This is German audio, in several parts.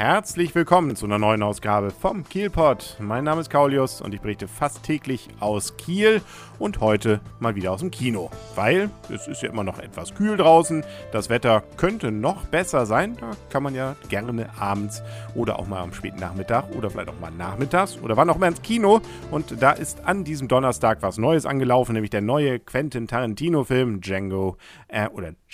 Herzlich willkommen zu einer neuen Ausgabe vom Kielpot. Mein Name ist Kaulius und ich berichte fast täglich aus Kiel und heute mal wieder aus dem Kino. Weil es ist ja immer noch etwas kühl draußen, das Wetter könnte noch besser sein. Da kann man ja gerne abends oder auch mal am späten Nachmittag oder vielleicht auch mal nachmittags oder wann auch immer ins Kino. Und da ist an diesem Donnerstag was Neues angelaufen, nämlich der neue Quentin Tarantino-Film Django äh, oder Django,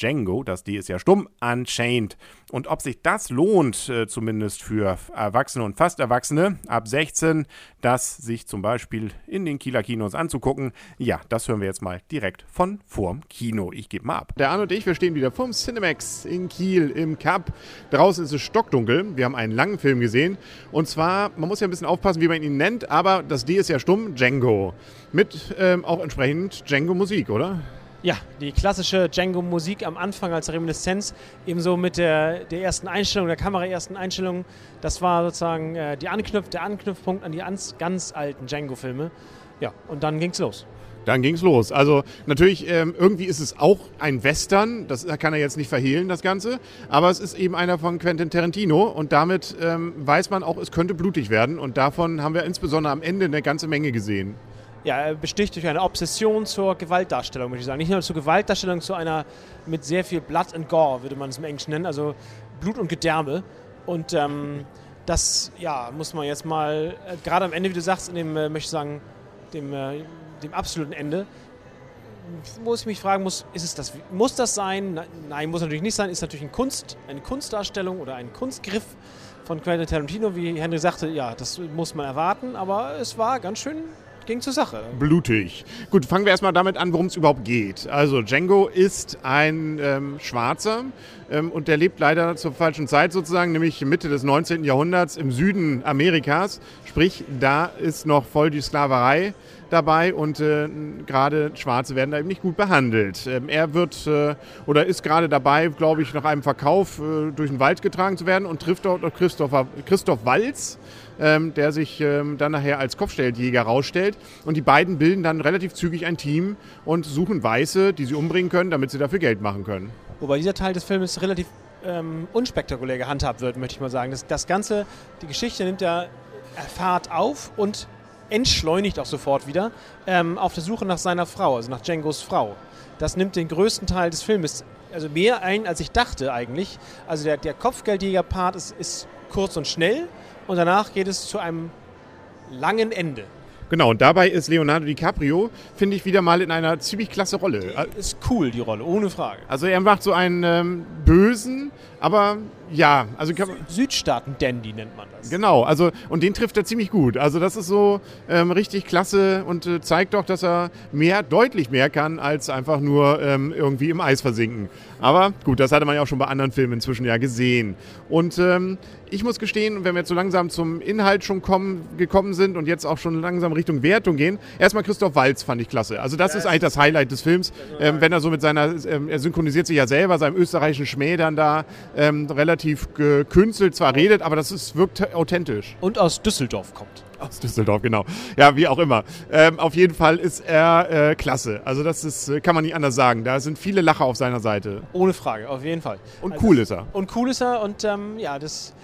das D ist ja stumm, Unchained. Und ob sich das lohnt, äh, zumindest für Erwachsene und fast Erwachsene ab 16, das sich zum Beispiel in den Kieler Kinos anzugucken, ja, das hören wir jetzt mal direkt von vorm Kino. Ich gebe mal ab. Der Arne und ich, wir stehen wieder vorm Cinemax in Kiel im Cup. Draußen ist es stockdunkel. Wir haben einen langen Film gesehen. Und zwar, man muss ja ein bisschen aufpassen, wie man ihn nennt, aber das D ist ja stumm, Django. Mit ähm, auch entsprechend Django-Musik, oder? Ja, die klassische Django-Musik am Anfang als Reminiszenz, ebenso mit der, der ersten Einstellung, der Kameraersten Einstellung. Das war sozusagen äh, die Anknüpf, der Anknüpfpunkt an die ganz alten Django-Filme. Ja, und dann ging's los. Dann ging's los. Also natürlich, ähm, irgendwie ist es auch ein Western, das kann er jetzt nicht verhehlen, das Ganze, aber es ist eben einer von Quentin Tarantino und damit ähm, weiß man auch, es könnte blutig werden und davon haben wir insbesondere am Ende eine ganze Menge gesehen ja, besticht durch eine Obsession zur Gewaltdarstellung, würde ich sagen. Nicht nur zur Gewaltdarstellung, zu einer mit sehr viel Blood and Gore, würde man es im Englischen nennen, also Blut und Gedärme. Und ähm, das, ja, muss man jetzt mal, äh, gerade am Ende, wie du sagst, in dem, äh, möchte ich sagen, dem, äh, dem absoluten Ende, wo ich mich fragen muss, ist es das, muss das sein? Nein, muss natürlich nicht sein. Ist natürlich ein Kunst, eine Kunstdarstellung oder ein Kunstgriff von Quentin Tarantino, wie Henry sagte, ja, das muss man erwarten, aber es war ganz schön ging zur Sache. Blutig. Gut, fangen wir erstmal damit an, worum es überhaupt geht. Also Django ist ein ähm, Schwarzer ähm, und der lebt leider zur falschen Zeit sozusagen, nämlich Mitte des 19. Jahrhunderts im Süden Amerikas. Sprich, da ist noch voll die Sklaverei dabei und äh, gerade Schwarze werden da eben nicht gut behandelt. Ähm, er wird äh, oder ist gerade dabei, glaube ich, nach einem Verkauf äh, durch den Wald getragen zu werden und trifft dort Christopher, Christoph Walz, ähm, der sich ähm, dann nachher als Kopfstelljäger rausstellt. Und die beiden bilden dann relativ zügig ein Team und suchen Weiße, die sie umbringen können, damit sie dafür Geld machen können. Wobei dieser Teil des Films relativ ähm, unspektakulär gehandhabt wird, möchte ich mal sagen. Das, das Ganze, die Geschichte nimmt ja Fahrt auf und entschleunigt auch sofort wieder ähm, auf der Suche nach seiner Frau, also nach Djangos Frau. Das nimmt den größten Teil des Filmes, also mehr ein, als ich dachte eigentlich. Also der, der Kopfgeldjäger-Part ist, ist kurz und schnell und danach geht es zu einem langen Ende. Genau, und dabei ist Leonardo DiCaprio, finde ich, wieder mal in einer ziemlich klasse Rolle. Cool, die Rolle, ohne Frage. Also er macht so einen ähm, bösen, aber ja, also Südstaaten-Dandy nennt man das. Genau, also und den trifft er ziemlich gut. Also das ist so ähm, richtig klasse und äh, zeigt doch, dass er mehr, deutlich mehr kann, als einfach nur ähm, irgendwie im Eis versinken. Aber gut, das hatte man ja auch schon bei anderen Filmen inzwischen ja gesehen. Und ähm, ich muss gestehen, wenn wir jetzt so langsam zum Inhalt schon kommen, gekommen sind und jetzt auch schon langsam Richtung Wertung gehen, erstmal Christoph Walz fand ich klasse. Also das ja, ist eigentlich das Highlight des Films, ähm, wenn er so mit seiner, ähm, er synchronisiert sich ja selber, seinem österreichischen Schmäh dann da ähm, relativ gekünstelt zwar redet, aber das ist, wirkt authentisch. Und aus Düsseldorf kommt. Aus Düsseldorf, genau. Ja, wie auch immer. Ähm, auf jeden Fall ist er äh, klasse. Also das ist, äh, kann man nicht anders sagen. Da sind viele Lacher auf seiner Seite. Ohne Frage, auf jeden Fall. Und also, cool ist er. Und cool ist er und ähm, ja, das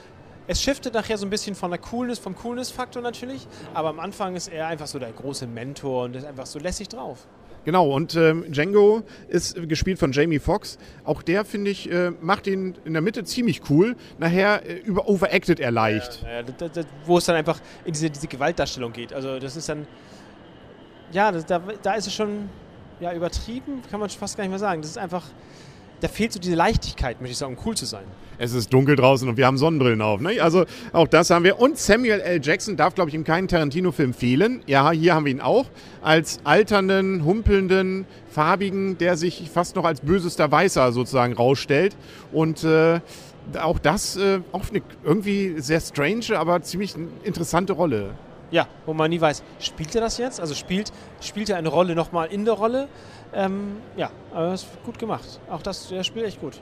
es shiftet nachher so ein bisschen von der Coolness, vom Coolness-Faktor natürlich, aber am Anfang ist er einfach so der große Mentor und ist einfach so lässig drauf. Genau, und ähm, Django ist gespielt von Jamie Foxx. Auch der, finde ich, äh, macht ihn in der Mitte ziemlich cool. Nachher äh, über overacted er leicht. Ja, ja, da, da, wo es dann einfach in diese, diese Gewaltdarstellung geht. Also das ist dann, ja, da, da ist es schon ja, übertrieben, kann man fast gar nicht mehr sagen. Das ist einfach, da fehlt so diese Leichtigkeit, möchte ich sagen, um cool zu sein. Es ist dunkel draußen und wir haben Sonnenbrillen auf. Ne? Also auch das haben wir. Und Samuel L. Jackson darf, glaube ich, in keinem Tarantino-Film fehlen. Ja, hier haben wir ihn auch. Als alternden, humpelnden, farbigen, der sich fast noch als bösester Weißer sozusagen rausstellt. Und äh, auch das äh, auch eine irgendwie sehr strange, aber ziemlich interessante Rolle. Ja, wo man nie weiß, spielt er das jetzt? Also spielt, spielt er eine Rolle nochmal in der Rolle? Ähm, ja, aber es ist gut gemacht. Auch das, der spielt echt gut.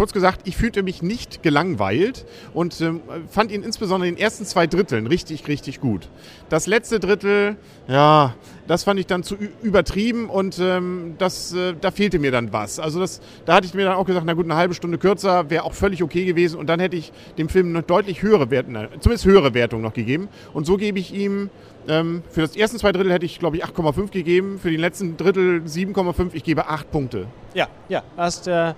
Kurz gesagt, ich fühlte mich nicht gelangweilt und ähm, fand ihn insbesondere in den ersten zwei Dritteln richtig, richtig gut. Das letzte Drittel, ja, das fand ich dann zu übertrieben und ähm, das, äh, da fehlte mir dann was. Also das, da hatte ich mir dann auch gesagt, na gut, eine halbe Stunde kürzer wäre auch völlig okay gewesen und dann hätte ich dem Film noch deutlich höhere Wertung, zumindest höhere Wertung noch gegeben. Und so gebe ich ihm ähm, für das ersten zwei Drittel hätte ich, glaube ich, 8,5 gegeben. Für den letzten Drittel 7,5. Ich gebe 8 Punkte. Ja, ja, hast, äh,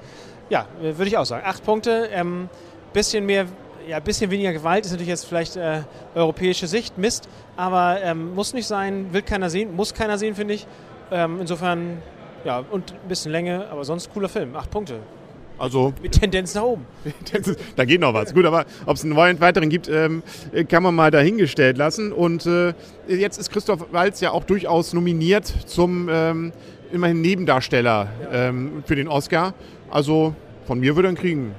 ja, würde ich auch sagen. 8 Punkte. Ähm, bisschen mehr, ja, bisschen weniger Gewalt ist natürlich jetzt vielleicht äh, europäische Sicht, Mist, aber ähm, muss nicht sein, will keiner sehen, muss keiner sehen, finde ich. Ähm, insofern, ja, und ein bisschen Länge, aber sonst cooler Film. 8 Punkte. Also mit Tendenz nach oben. da geht noch was. Gut, aber ob es einen weiteren gibt, ähm, kann man mal dahingestellt lassen. Und äh, jetzt ist Christoph Walz ja auch durchaus nominiert zum ähm, immerhin Nebendarsteller ähm, für den Oscar. Also von mir würde er ihn kriegen.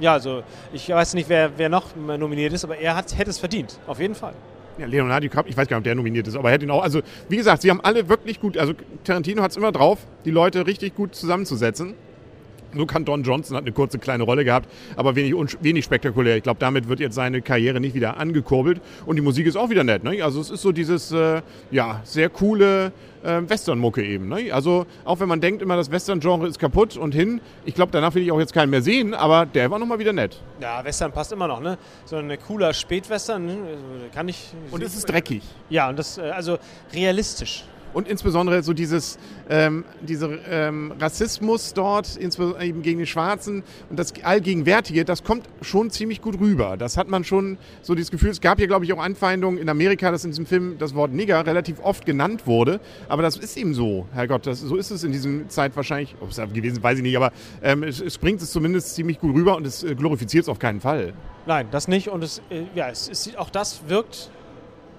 Ja, also ich weiß nicht, wer, wer noch nominiert ist, aber er hat, hätte es verdient. Auf jeden Fall. Ja, Leonardo DiCaprio, ich weiß gar nicht, ob der nominiert ist, aber er hätte ihn auch. Also, wie gesagt, sie haben alle wirklich gut. Also, Tarantino hat es immer drauf, die Leute richtig gut zusammenzusetzen. Nur kann Don Johnson hat eine kurze kleine Rolle gehabt, aber wenig, wenig spektakulär. Ich glaube, damit wird jetzt seine Karriere nicht wieder angekurbelt. Und die Musik ist auch wieder nett. Ne? Also es ist so dieses äh, ja, sehr coole äh, Western-Mucke eben. Ne? Also auch wenn man denkt immer, das Western-Genre ist kaputt und hin, ich glaube, danach will ich auch jetzt keinen mehr sehen, aber der war nochmal wieder nett. Ja, Western passt immer noch. Ne? So ein cooler Spätwestern ne? kann ich... Und es ist dreckig. Ja, und das, äh, also realistisch. Und insbesondere so dieses ähm, dieser ähm, Rassismus dort, insbesondere eben gegen die Schwarzen und das Allgegenwärtige, das kommt schon ziemlich gut rüber. Das hat man schon so dieses Gefühl. Es gab hier, glaube ich, auch Anfeindungen in Amerika, dass in diesem Film das Wort Nigger relativ oft genannt wurde. Aber das ist eben so, Herrgott, das, so ist es in dieser Zeit wahrscheinlich. Ob es gewesen weiß ich nicht, aber ähm, es, es, bringt es zumindest ziemlich gut rüber und es äh, glorifiziert es auf keinen Fall. Nein, das nicht. Und es, äh, ja, es, es, auch das wirkt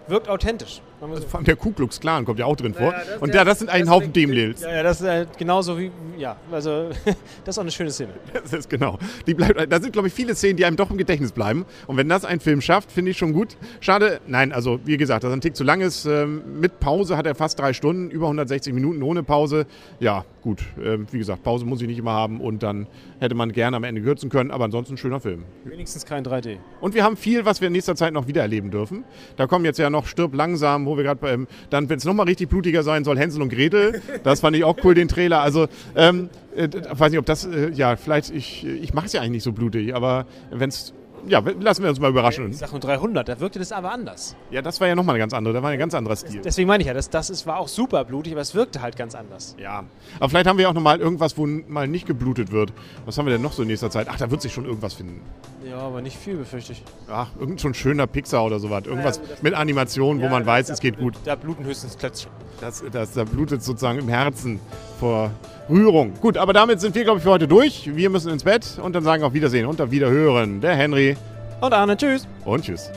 wirkt authentisch. Also vor allem der Ku Klux Klan kommt ja auch drin vor. Ja, das, und ja, das sind ein Haufen Demlils. Ja, ja, das ist äh, genauso wie, ja, also das ist auch eine schöne Szene. Das ist genau. Die bleibt, da sind, glaube ich, viele Szenen, die einem doch im Gedächtnis bleiben. Und wenn das ein Film schafft, finde ich schon gut. Schade, nein, also wie gesagt, dass ein Tick zu lang ist. Ähm, mit Pause hat er fast drei Stunden, über 160 Minuten ohne Pause. Ja, gut. Ähm, wie gesagt, Pause muss ich nicht immer haben und dann hätte man gerne am Ende kürzen können, aber ansonsten ein schöner Film. Wenigstens kein 3D. Und wir haben viel, was wir in nächster Zeit noch wieder erleben dürfen. Da kommen jetzt ja noch Stirb langsam, wo wir gerade beim, dann, wenn es nochmal richtig blutiger sein soll, Hänsel und Gretel. Das fand ich auch cool, den Trailer. Also, ähm, äh, weiß nicht, ob das, äh, ja, vielleicht, ich, ich mache es ja eigentlich nicht so blutig, aber wenn es ja, lassen wir uns mal überraschen. Ich sage 300, da wirkte das aber anders. Ja, das war ja nochmal eine ganz andere, da war ein ganz anderer Stil. Deswegen meine ich ja, das, das ist, war auch super blutig, aber es wirkte halt ganz anders. Ja, aber vielleicht haben wir auch nochmal irgendwas, wo mal nicht geblutet wird. Was haben wir denn noch so in nächster Zeit? Ach, da wird sich schon irgendwas finden. Ja, aber nicht viel, befürchte ich. Ach, irgend so ein schöner Pixar oder sowas. Irgendwas ja, mit Animation, wo ja, man weiß, es geht gut. Da bluten höchstens Klötzchen. Das, das, da blutet sozusagen im Herzen vor Rührung. Gut, aber damit sind wir, glaube ich, für heute durch. Wir müssen ins Bett und dann sagen auf Wiedersehen und auf Wiederhören. Der Henry. Und Arne, tschüss. Und tschüss.